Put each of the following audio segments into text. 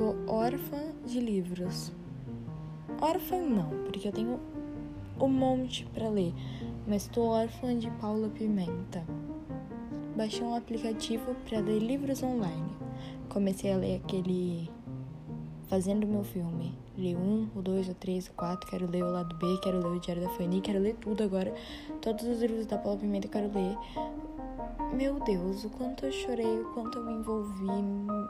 tô órfã de livros. Órfã não, porque eu tenho um monte para ler, mas tô órfã de Paula Pimenta. Baixei um aplicativo para ler livros online. Comecei a ler aquele Fazendo Meu Filme. Li um, o dois, o três, o quatro, quero ler o lado B, quero ler o Diário da Fanny, quero ler tudo agora. Todos os livros da Paula Pimenta eu quero ler. Meu Deus, o quanto eu chorei, o quanto eu me envolvi,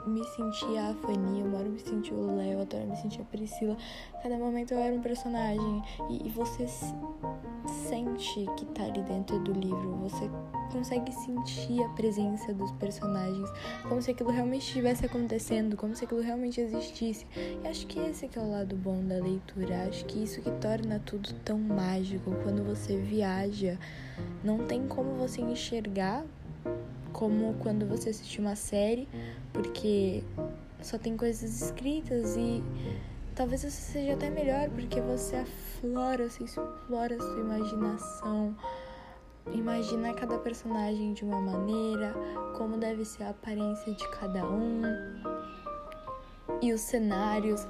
me senti a Fanny, uma hora eu me senti o Léo, outra hora eu me senti a Priscila. Cada momento eu era um personagem. E, e você sente que tá ali dentro do livro, você consegue sentir a presença dos personagens, como se aquilo realmente estivesse acontecendo, como se aquilo realmente existisse. E acho que esse que é o lado bom da leitura, acho que isso que torna tudo tão mágico quando você viaja. Não tem como você enxergar como quando você assiste uma série, porque só tem coisas escritas e talvez você seja até melhor porque você aflora, você explora a sua imaginação. Imagina cada personagem de uma maneira, como deve ser a aparência de cada um e os cenários.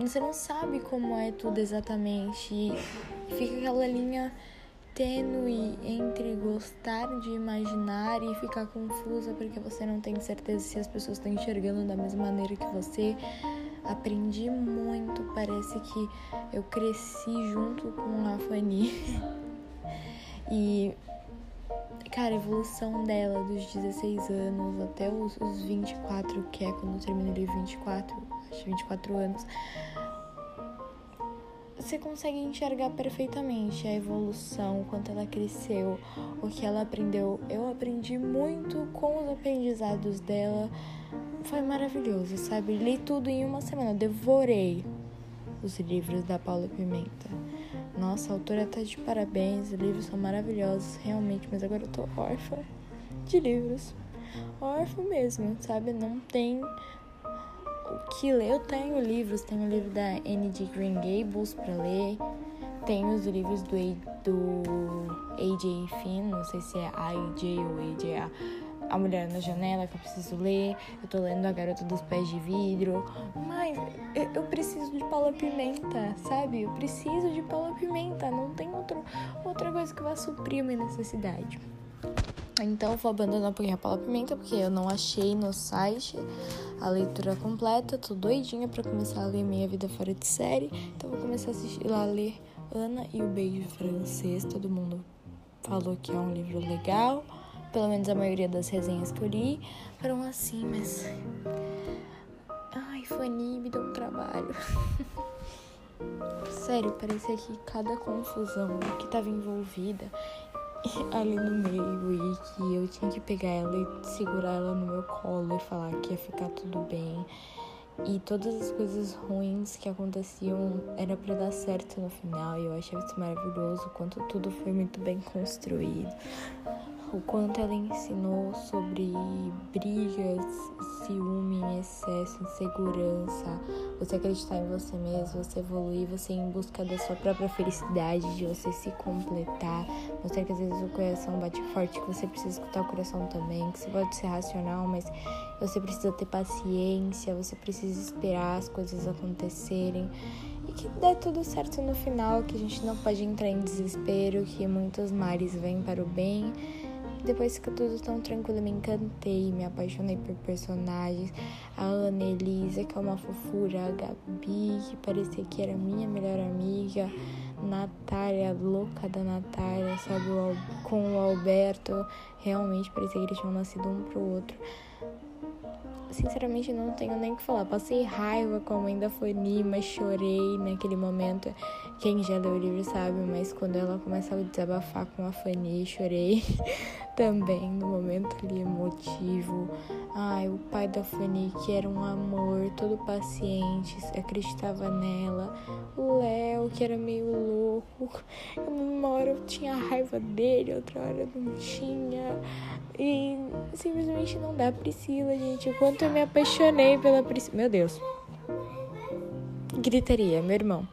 Você não sabe como é tudo exatamente. E fica aquela linha tênue entre gostar de imaginar e ficar confusa porque você não tem certeza se as pessoas estão enxergando da mesma maneira que você. Aprendi muito, parece que eu cresci junto com a Fanny. e cara, a evolução dela dos 16 anos até os, os 24, que é quando eu terminei 24, acho 24 anos você consegue enxergar perfeitamente a evolução, quanto ela cresceu, o que ela aprendeu. Eu aprendi muito com os aprendizados dela. Foi maravilhoso, sabe? Li tudo em uma semana, devorei os livros da Paula Pimenta. Nossa, a autora tá de parabéns, os livros são maravilhosos, realmente, mas agora eu tô órfã de livros. Órfã mesmo, sabe? Não tem que ler. Eu tenho livros, tenho o livro da Anne de Green Gables para ler, tenho os livros do, do AJ Finn, não sei se é AJ ou AJ, A Mulher na Janela, que eu preciso ler. Eu tô lendo A Garota dos Pés de Vidro. Mas eu, eu preciso de Paula Pimenta, sabe? Eu preciso de Paula Pimenta. Não tem outro, outra coisa que vá suprir a minha necessidade. Então eu vou abandonar pouquinho a Paula Pimenta, porque eu não achei no site a leitura completa. Tô doidinha para começar a ler Minha Vida Fora de Série. Então vou começar a assistir lá a ler Ana e o Beijo Francês. Todo mundo falou que é um livro legal. Pelo menos a maioria das resenhas que eu li foram assim, mas. Ai, Fanny, me deu um trabalho. Sério, parecia que cada confusão que estava envolvida ali no meio e que eu tinha que pegar ela e segurar ela no meu colo e falar que ia ficar tudo bem. E todas as coisas ruins que aconteciam era para dar certo no final. E eu achei isso maravilhoso, quanto tudo foi muito bem construído o quanto ela ensinou sobre brigas, ciúme excesso, insegurança, você acreditar em você mesmo, você evoluir, você ir em busca da sua própria felicidade, de você se completar, mostrar que às vezes o coração bate forte, que você precisa escutar o coração também, que você pode ser racional, mas você precisa ter paciência, você precisa esperar as coisas acontecerem e que dê tudo certo no final, que a gente não pode entrar em desespero, que muitos mares vêm para o bem depois que tudo tão tranquilo, me encantei, me apaixonei por personagens. A Ana Elisa, que é uma fofura, a Gabi, que parecia que era minha melhor amiga. Natália, louca da Natália, sabe? Com o Alberto, realmente parecia que eles tinham nascido um pro outro sinceramente não tenho nem o que falar. Passei raiva com a mãe da Fanny, chorei naquele momento. Quem já leu o livro sabe, mas quando ela começa a desabafar com a Fanny, chorei também no momento ali emotivo. Ai, o pai da Fanny, que era um amor, todo paciente, acreditava nela. O Léo, que era meio louco. Uma hora eu tinha raiva dele, outra hora eu não tinha. E simplesmente não dá Priscila, gente. O quanto eu me apaixonei pela Priscila. Meu Deus. Gritaria, meu irmão.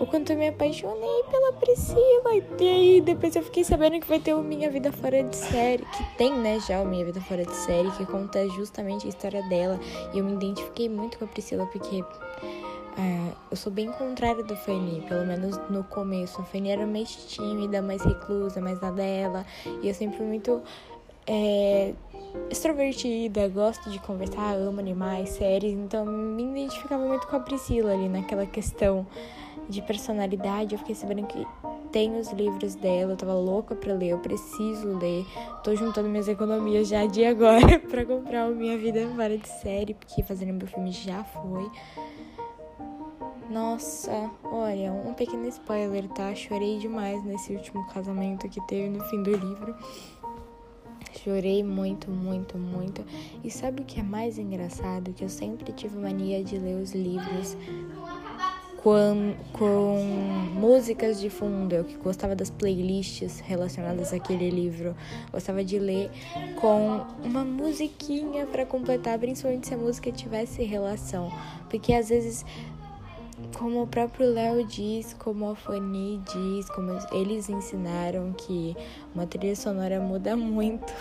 O quanto eu me apaixonei pela Priscila. E aí, depois eu fiquei sabendo que vai ter o Minha Vida Fora de Série. Que tem, né, já o Minha Vida Fora de Série, que conta justamente a história dela. E eu me identifiquei muito com a Priscila, porque é, eu sou bem contrária do Fanny, pelo menos no começo. A Fanny era mais tímida, mais reclusa, mais na dela. E eu sempre fui muito é, extrovertida, gosto de conversar, amo animais, séries. Então me identificava muito com a Priscila ali naquela questão de personalidade. Eu fiquei sabendo que tem os livros dela, eu tava louca pra ler, eu preciso ler. Tô juntando minhas economias já de agora pra comprar o Minha Vida Fora de Série, porque fazendo meu filme já foi. Nossa, olha, um pequeno spoiler, tá? Chorei demais nesse último casamento que teve no fim do livro. Chorei muito, muito, muito. E sabe o que é mais engraçado? Que eu sempre tive mania de ler os livros com, com músicas de fundo. Eu que gostava das playlists relacionadas àquele livro. Gostava de ler com uma musiquinha para completar, principalmente se a música tivesse relação. Porque às vezes como o próprio Léo diz, como a Fanny diz, como eles ensinaram que uma trilha sonora muda muito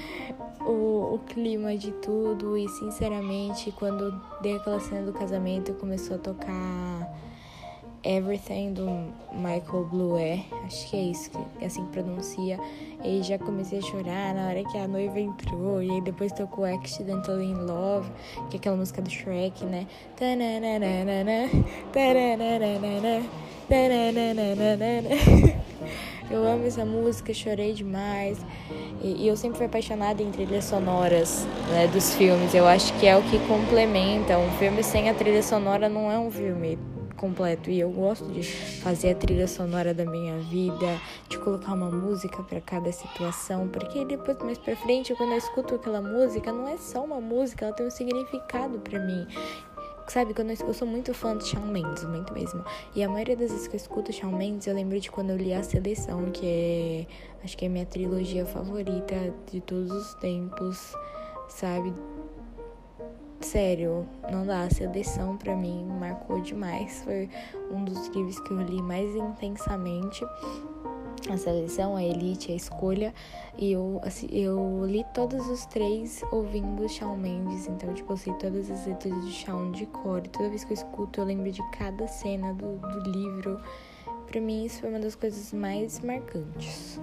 o, o clima de tudo. E sinceramente quando dei aquela cena do casamento começou a tocar Everything do Michael Blue, acho que é isso que é assim que pronuncia. E já comecei a chorar na hora que a noiva entrou. E aí depois tocou Accidentally in Love, que é aquela música do Shrek, né? Eu amo essa música, chorei demais. E, e, eu sempre fui apaixonada em trilhas sonoras né, dos filmes. Eu acho que é o que complementa. Um filme sem a trilha sonora não é um filme completo e eu gosto de fazer a trilha sonora da minha vida, de colocar uma música para cada situação, porque depois mais para frente, quando eu escuto aquela música, não é só uma música, ela tem um significado para mim. Sabe, quando eu, eu, sou muito fã de Shawn Mendes, muito mesmo. E a maioria das vezes que eu escuto Shawn Mendes, eu lembro de quando eu li A Seleção, que é, acho que é minha trilogia favorita de todos os tempos, sabe? Sério, não dá. A seleção para mim marcou demais. Foi um dos livros que eu li mais intensamente. A seleção, a elite, a escolha. E eu, assim, eu li todos os três ouvindo Shawn Mendes. Então, tipo, eu sei todas as letras de Shawn de cor. E toda vez que eu escuto, eu lembro de cada cena do, do livro. Pra mim, isso foi uma das coisas mais marcantes.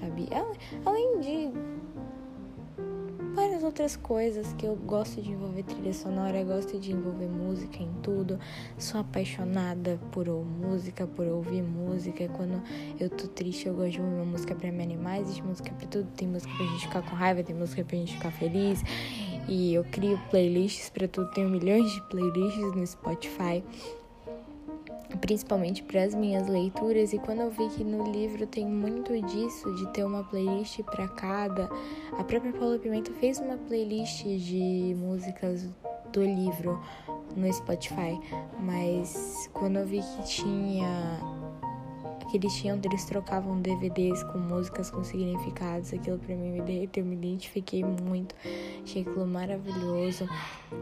Sabe? Além de outras coisas que eu gosto de envolver trilha sonora, gosto de envolver música em tudo. Sou apaixonada por música, por ouvir música. Quando eu tô triste, eu gosto de ouvir uma música pra me animar. Existe música pra tudo. Tem música pra gente ficar com raiva, tem música pra gente ficar feliz. E eu crio playlists pra tudo. Tenho milhões de playlists no Spotify principalmente para as minhas leituras, e quando eu vi que no livro tem muito disso, de ter uma playlist para cada, a própria Paula Pimenta fez uma playlist de músicas do livro no Spotify, mas quando eu vi que tinha que eles tinham, eles trocavam DVDs com músicas com significados. Aquilo pra mim me derreteu, eu me identifiquei muito. Achei aquilo maravilhoso.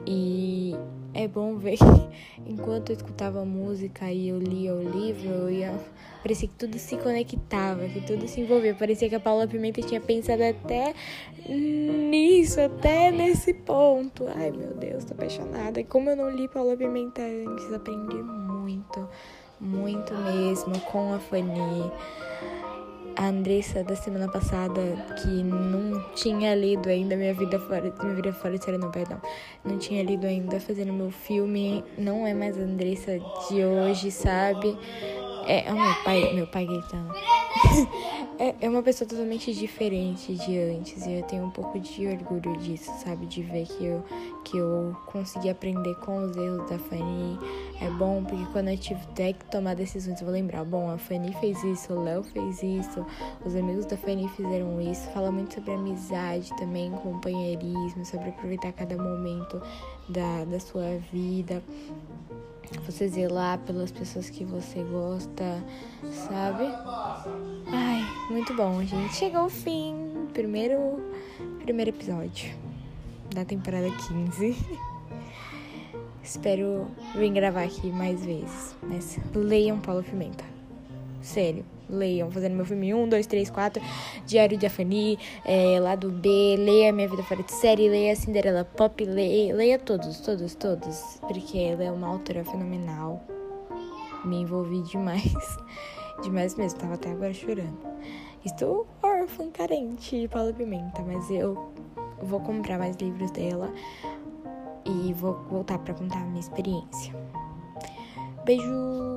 E é bom ver que enquanto eu escutava música e eu lia o livro, eu ia. Parecia que tudo se conectava, que tudo se envolvia. Parecia que a Paula Pimenta tinha pensado até nisso, até nesse ponto. Ai meu Deus, tô apaixonada. E como eu não li Paula Pimenta antes, aprendi muito muito mesmo com a Fanny. A Andressa da semana passada, que não tinha lido ainda Minha Vida Fora, Minha Vida Fora de Série, não, perdão. Não tinha lido ainda fazendo meu filme. Não é mais a Andressa de hoje, sabe? É, é o meu pai, meu pai gritando. é, é uma pessoa totalmente diferente de antes e eu tenho um pouco de orgulho disso, sabe? De ver que eu, que eu consegui aprender com os erros da Fanny. É bom porque quando eu tiver que tomar decisões eu vou lembrar: bom, a Fanny fez isso, o Léo fez isso, os amigos da Fanny fizeram isso. Fala muito sobre amizade também, companheirismo, sobre aproveitar cada momento da, da sua vida você zelar pelas pessoas que você gosta, sabe? Ai, muito bom, gente. Chegou o fim. Primeiro, primeiro episódio da temporada 15. Espero vir gravar aqui mais vezes. Mas leiam Paulo Pimenta. Sério, leiam. Fazendo meu filme 1, 2, 3, 4. Diário de Afani, é, Lado B. Leia Minha Vida Fora de Série. Leia Cinderela Pop. Leia, leia todos, todos, todos. Porque ela é uma autora fenomenal. Me envolvi demais. Demais mesmo. Tava até agora chorando. Estou órfã, carente de Paula Pimenta. Mas eu vou comprar mais livros dela e vou voltar para contar a minha experiência. Beijo!